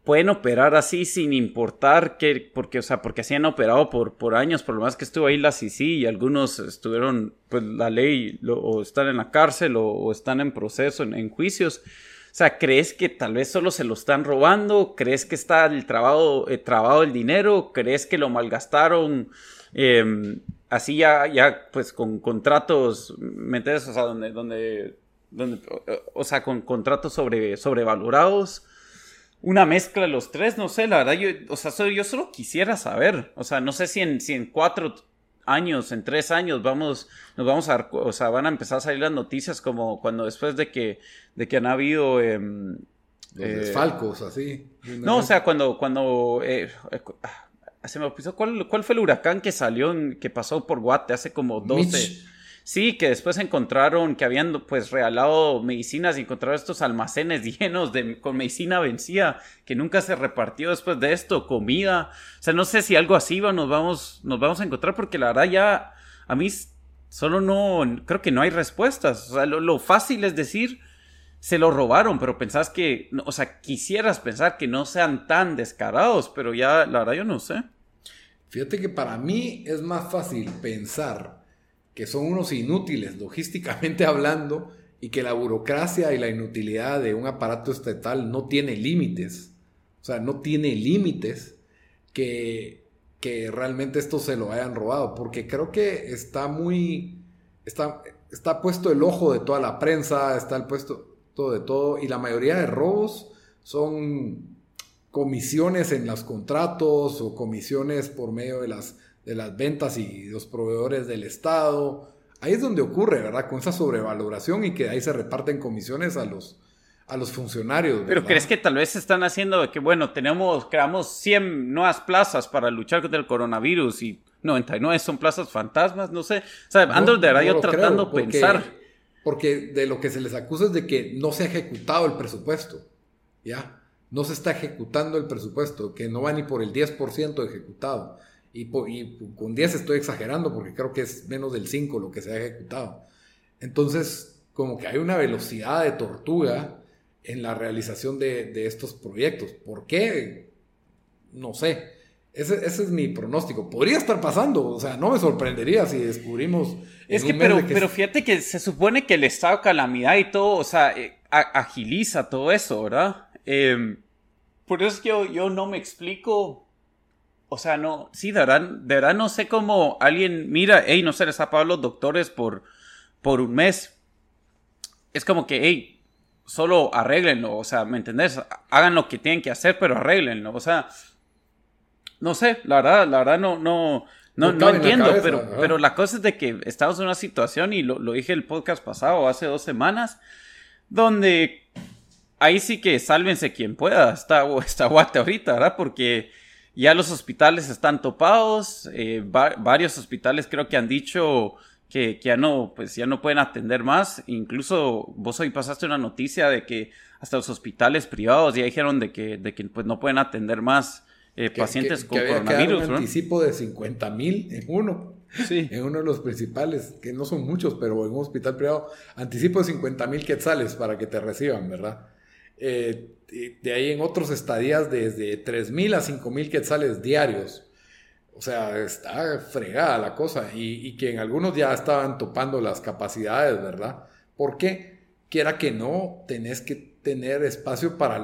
pueden operar así sin importar que, porque, o sea, porque así han operado por, por años, por lo más que estuvo ahí la CICI y algunos estuvieron, pues la ley, o están en la cárcel o, están en proceso, en, juicios. O sea, ¿crees que tal vez solo se lo están robando? ¿Crees que está el trabajo, eh, trabado el dinero? ¿Crees que lo malgastaron? Em, así ya, ya, pues con contratos, ¿me entiendes? O sea, donde, donde o sea, con contratos sobre, sobrevalorados una mezcla de los tres, no sé, la verdad, yo, o sea, yo solo quisiera saber, o sea, no sé si en, si en cuatro años, en tres años, vamos, nos vamos a, o sea, van a empezar a salir las noticias como cuando después de que, de que han habido... Eh, los eh, así. No, o sea, cuando, cuando, eh, ah, se me ¿cuál, ¿cuál fue el huracán que salió, que pasó por Guate hace como 12? Sí, que después encontraron que habían pues regalado medicinas y encontraron estos almacenes llenos de con medicina vencida que nunca se repartió después de esto, comida. O sea, no sé si algo así va, nos vamos nos vamos a encontrar porque la verdad ya a mí solo no creo que no hay respuestas. O sea, lo, fácil es decir se lo robaron, pero pensás que, o sea, quisieras pensar que no sean tan descarados, pero ya la verdad yo no sé. Fíjate que para mí es más fácil pensar que son unos inútiles logísticamente hablando y que la burocracia y la inutilidad de un aparato estatal no tiene límites. O sea, no tiene límites que, que realmente esto se lo hayan robado. Porque creo que está muy... Está, está puesto el ojo de toda la prensa, está el puesto todo de todo. Y la mayoría de robos son comisiones en los contratos o comisiones por medio de las de las ventas y los proveedores del Estado. Ahí es donde ocurre, ¿verdad? Con esa sobrevaloración y que ahí se reparten comisiones a los, a los funcionarios. Pero ¿crees que tal vez están haciendo que, bueno, tenemos, creamos 100 nuevas plazas para luchar contra el coronavirus y 99 son plazas fantasmas? No sé. O sea, ando de radio tratando de pensar. Porque de lo que se les acusa es de que no se ha ejecutado el presupuesto. ¿Ya? No se está ejecutando el presupuesto, que no va ni por el 10% ejecutado. Y, con 10 estoy exagerando porque creo que es menos del 5 lo que se ha ejecutado. Entonces, como que hay una velocidad de tortuga en la realización de, estos proyectos. ¿Por qué? No sé. Ese, es mi pronóstico. Podría estar pasando, o sea, no me sorprendería si descubrimos. Es que, pero, pero fíjate que se supone que el estado de calamidad y todo, o sea, eh, agiliza todo eso, ¿verdad? Em, por eso es que yo, yo no me explico o sea, no, sí, de verdad, de verdad no sé cómo alguien mira, hey, no se les ha pagado los doctores por, por un mes. Es como que, hey, solo arréglenlo, o sea, ¿me entendés? Hagan lo que tienen que hacer, pero arréglenlo, o sea, no sé, la verdad, la verdad no, no, no, no, entiendo, pero, pero la cosa es de que estamos en una situación, y lo, lo dije el podcast pasado, hace dos semanas, donde ahí sí que sálvense quien pueda, está, está guate ahorita, ¿verdad? Porque ya los hospitales están topados, eh, varios hospitales creo que han dicho que, ya no, pues ya no pueden atender más. Incluso vos hoy pasaste una noticia de que hasta los hospitales privados ya dijeron de que, de que pues no pueden atender más eh, pacientes con coronavirus. un anticipo de 50 mil en uno. Sí. En uno de los principales, que no son muchos, pero en un hospital privado, anticipo de 50 mil quetzales para que te reciban, ¿verdad? Eh, de ahí en otros estadías desde 3.000 a 5.000 quetzales diarios. O sea, está fregada la cosa y, que en algunos ya estaban topando las capacidades, ¿verdad? Porque quiera que no, tenés que tener espacio para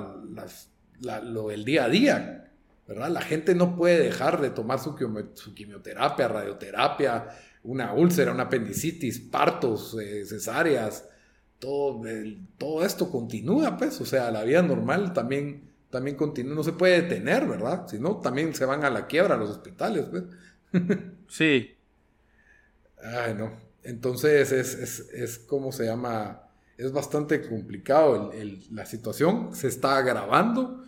lo del día a día, ¿verdad? La gente no puede dejar de tomar su, quimioterapia, radioterapia, una úlcera, una apendicitis, partos, eh, cesáreas, todo, todo esto continúa, pues, o sea, la vida normal también, también continúa, no se puede detener, ¿verdad? Si no, también se van a la quiebra los hospitales, pues. sí. Ay, no. Entonces es, es, es como se llama, es bastante complicado la situación, se está agravando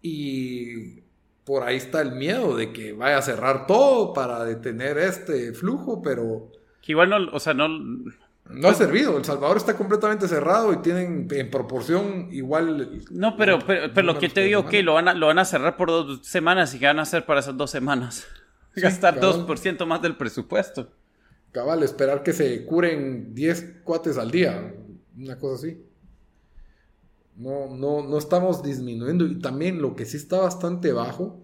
y por ahí está el miedo de que vaya a cerrar todo para detener este flujo, pero... Que igual no, o sea, no... No ha servido, El Salvador está completamente cerrado y tienen en proporción igual... No, pero, pero, lo que te digo, que lo van, a, lo van a cerrar por dos semanas y qué van a hacer para esas dos semanas. Gastar 2% más del presupuesto. Cabal, esperar que se curen 10 cuates al día, una cosa así. No, no, no estamos disminuyendo. Y también lo que sí está bastante bajo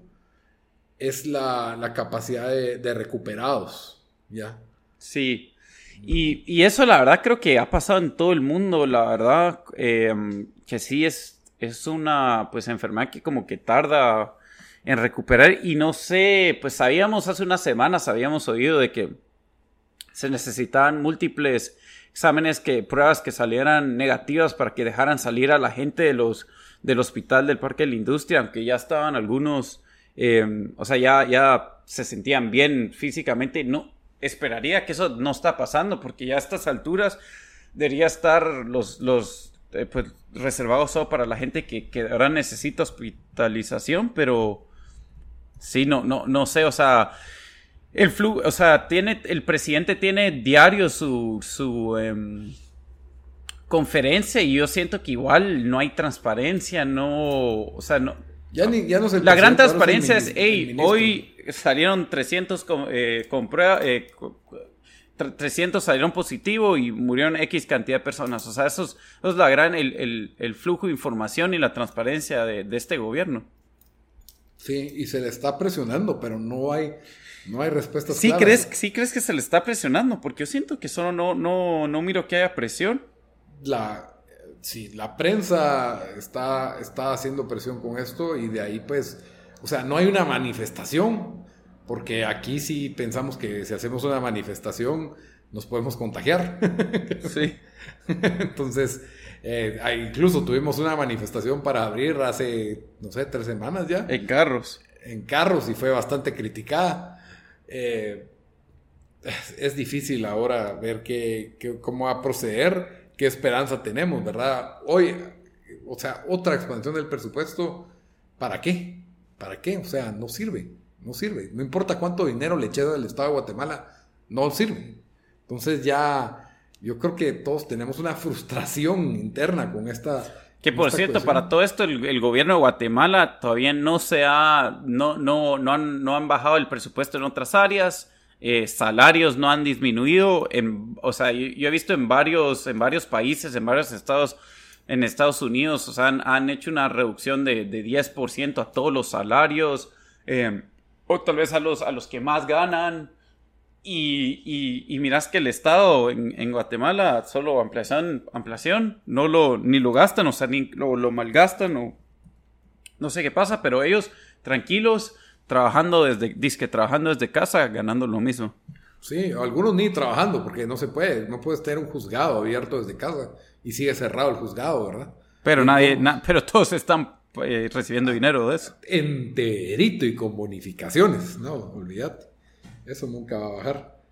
es la, capacidad de, recuperados. ¿Ya? Sí. Y, eso la verdad creo que ha pasado en todo el mundo, la verdad, em, que sí es, es una pues enfermedad que como que tarda en recuperar y no sé, pues sabíamos hace unas semanas, habíamos oído de que se necesitaban múltiples exámenes que pruebas que salieran negativas para que dejaran salir a la gente de los del hospital del Parque de la Industria, aunque ya estaban algunos, em, o sea, ya, ya se sentían bien físicamente. No, esperaría que eso no está pasando, porque ya a estas alturas debería estar los, los eh, pues, reservados solo para la gente que, que ahora necesita hospitalización, pero sí, no, no, no sé, o sea, el flu, o sea, tiene, el presidente tiene diario su, su em, conferencia y yo siento que igual no hay transparencia, no, o sea, no. Ya, ni, ya no La gran transparencia es, hey, hoy salieron 300 con, eh, prueba, 300 eh, salieron positivo y murieron X cantidad de personas. O sea, eso es, es la gran, el, el, flujo de información y la transparencia de, de este gobierno. Sí, y se le está presionando, pero no hay, no hay respuestas ¿Sí Crees, ¿Sí crees que se le está presionando? Porque yo siento que solo no, no, no miro que haya presión. La, sí, la prensa está, está haciendo presión con esto y de ahí pues, o sea, no hay una manifestación, porque aquí sí pensamos que si hacemos una manifestación nos podemos contagiar. Sí. Entonces, eh, incluso tuvimos una manifestación para abrir hace, no sé, tres semanas ya. En carros. En carros y fue bastante criticada. Eh, es difícil ahora ver qué, cómo va a proceder, qué esperanza tenemos, ¿verdad? Hoy, o sea, otra expansión del presupuesto, ¿para qué? ¿Para qué? O sea, no sirve, no sirve. No importa cuánto dinero le eche del Estado de Guatemala, no sirve. Entonces ya, yo creo que todos tenemos una frustración interna con esta que por cierto, para todo esto, el, gobierno de Guatemala todavía no se ha, no, no, no, han, no han bajado el presupuesto en otras áreas, eh, salarios no han disminuido, en, o sea, yo, he visto en varios, en varios países, en varios estados, en Estados Unidos, o sea, han, hecho una reducción de, de, 10% a todos los salarios, eh, o tal vez a los, a los que más ganan, y, y, miras que el Estado en, Guatemala solo ampliación, ampliación, no lo, ni lo gastan, o sea, ni lo, lo malgastan, o no sé qué pasa, pero ellos tranquilos, trabajando desde, disque trabajando desde casa, ganando lo mismo. Sí, algunos ni trabajando, porque no se puede, no puedes tener un juzgado abierto desde casa y sigue cerrado el juzgado, ¿verdad? Pero nadie, pero todos están eh, recibiendo dinero de eso. Enterito y con bonificaciones, no, olvídate. Eso nunca va a bajar.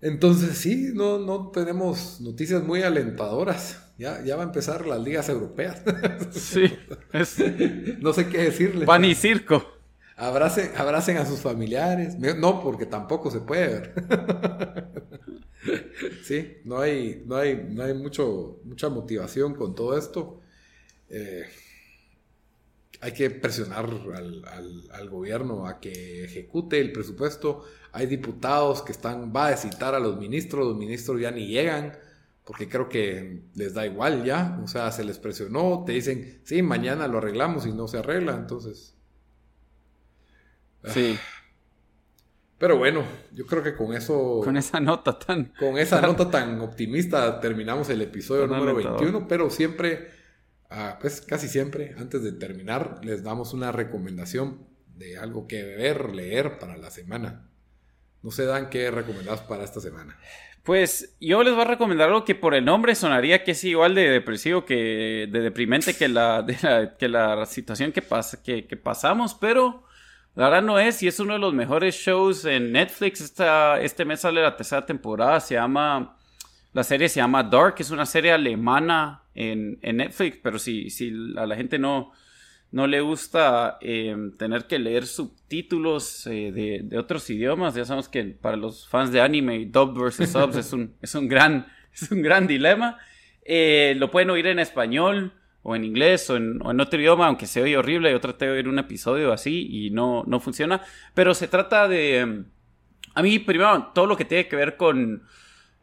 Entonces sí, no, no tenemos noticias muy alentadoras. Ya, ya va a empezar las ligas europeas. Sí, no sé qué decirles. Pan y circo. Abracen, abracen a sus familiares. No, porque tampoco se puede ver. Sí, no hay, no hay, no hay mucho, mucha motivación con todo esto. Eh, hay que presionar al, gobierno a que ejecute el presupuesto. Hay diputados que están, va a citar a los ministros, los ministros ya ni llegan, porque creo que les da igual ya, o sea, se les presionó, te dicen, sí, mañana lo arreglamos y no se arregla, entonces... Sí. Pero bueno, yo creo que con eso... Con esa nota tan... Con esa nota tan optimista terminamos el episodio número 21, pero siempre Ah, pues casi siempre, antes de terminar, les damos una recomendación de algo que ver, leer para la semana. No sé, Dan, ¿qué recomendás para esta semana? Pues yo les voy a recomendar algo que por el nombre sonaría que es igual de depresivo que de deprimente que la, que la situación que, pasa, que, que, pasamos, pero la verdad no es y es uno de los mejores shows en Netflix. Esta, este mes sale la tercera temporada, se llama, la serie se llama Dark, es una serie alemana en, en Netflix, pero si, si a la gente no, no le gusta em, tener que leer subtítulos eh, de, otros idiomas. Ya sabemos que para los fans de anime, dub versus subs es, un, es, un gran, es un gran dilema. Eh, lo pueden oír en español o en inglés o en, otro idioma, aunque se oye horrible. Yo traté de oír un episodio así y no, no funciona. Pero se trata de... Em, a mí, primero, todo lo que tiene que ver con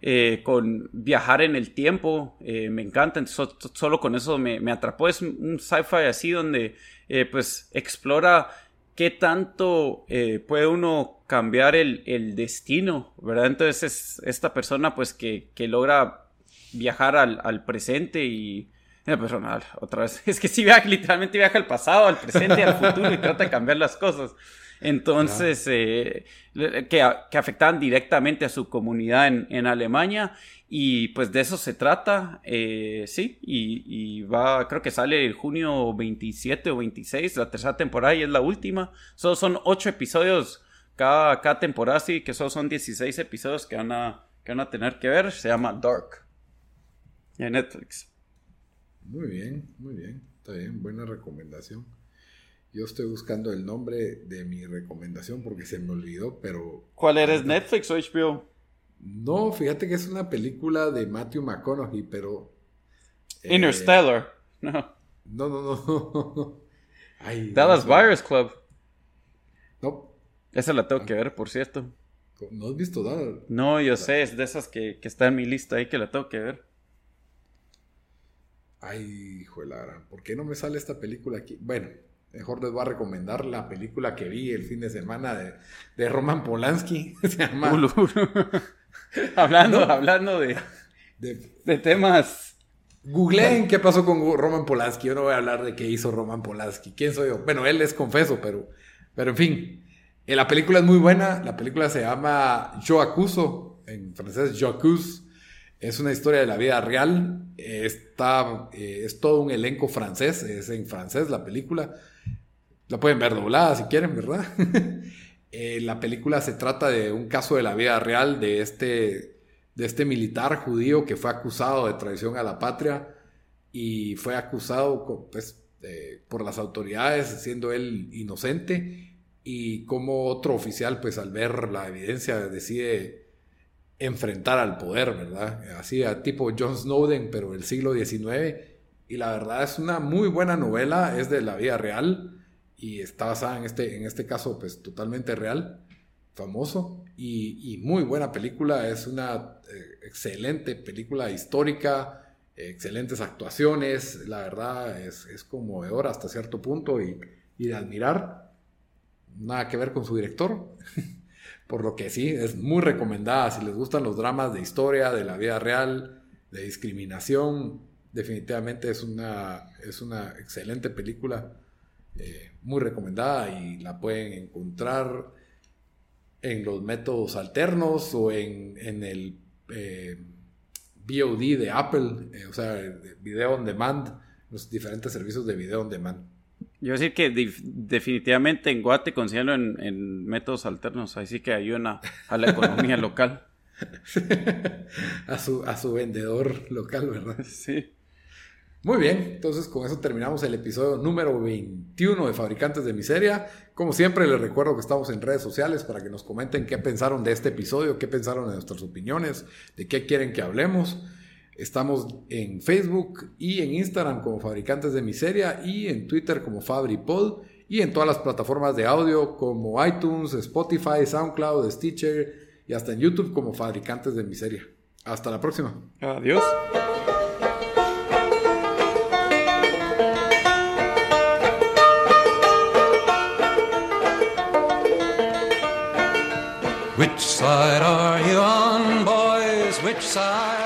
eh, con viajar en el tiempo, eh, me encanta, solo con eso me, atrapó, es un sci-fi así donde eh, pues explora qué tanto puede uno cambiar el, destino, ¿verdad? Entonces es esta persona pues que, logra viajar al, presente y... persona, otra vez, es que sí viaja, literalmente viaja al pasado, al presente y al futuro y trata de cambiar las cosas. Entonces, eh, que, afectaban directamente a su comunidad en, Alemania. Y pues de eso se trata, eh, sí, y, va, creo que sale el junio 27 o 26, la tercera temporada y es la última. Solo son ocho episodios cada, cada temporada, sí, que solo son 16 episodios que van, a, que van a tener que ver. Se llama Dark. En Netflix. Muy bien, muy bien. Está bien, buena recomendación. Yo estoy buscando el nombre de mi recomendación porque se me olvidó, pero... ¿Cuál eres, Netflix o HBO? No, fíjate que es una película de Matthew McConaughey, pero... Eh, Interstellar. No. No, no, no. Dallas Buyers Club. No. Esa la tengo que ver, por cierto. ¿No has visto Dallas? No, yo sé, es de esas que, que, está en mi lista ahí que la tengo que ver. Ay, hijo de la gran. ¿Por qué no me sale esta película aquí? Bueno, Mejor les voy a recomendar la película que vi el fin de semana de, Roman Polanski. Se llama. hablando, hablando de, de, temas. Googleen qué pasó con Roman Polanski. Yo no voy a hablar de qué hizo Roman Polanski. ¿Quién soy yo? Bueno, él es confeso, pero, pero en fin. Eh, la película es muy buena. La película se llama Yo Acuso. En francés, Yo Accuse. Es una historia de la vida real. Está, eh, es todo un elenco francés. Es en francés la película. La pueden ver doblada si quieren, ¿verdad? Eh, la película se trata de un caso de la vida real de este, de este militar judío que fue acusado de traición a la patria y fue acusado pues, por las autoridades siendo él inocente y como otro oficial pues al ver la evidencia decide enfrentar al poder, ¿verdad? Así tipo John Snowden pero del siglo XIX y la verdad es una muy buena novela, es de la vida real y está basada en este, en este caso pues totalmente real, famoso y, muy buena película, es una eh, excelente película histórica, excelentes actuaciones, la verdad es, es conmovedora hasta cierto punto y, y de admirar, nada que ver con su director. Por lo que sí, es muy recomendada. Si les gustan los dramas de historia, de la vida real, de discriminación, definitivamente es una, es una excelente película. Eh, muy recomendada y la pueden encontrar en los métodos alternos o en, el eh, VOD de Apple, eh, o sea, video on demand, los diferentes servicios de video on demand. Yo decir que definitivamente en Guate considero en, métodos alternos, así que ayudan a, la economía local. a, su, a su vendedor local, ¿verdad? Sí. Muy bien, entonces con eso terminamos el episodio número 21 de Fabricantes de Miseria. Como siempre les recuerdo que estamos en redes sociales para que nos comenten qué pensaron de este episodio, qué pensaron de nuestras opiniones, de qué quieren que hablemos. Estamos en Facebook y en Instagram como Fabricantes de Miseria y en Twitter como FabriPod y en todas las plataformas de audio como iTunes, Spotify, SoundCloud, Stitcher y hasta en YouTube como Fabricantes de Miseria. Hasta la próxima. Adiós. Which side are you on, boys? Which side?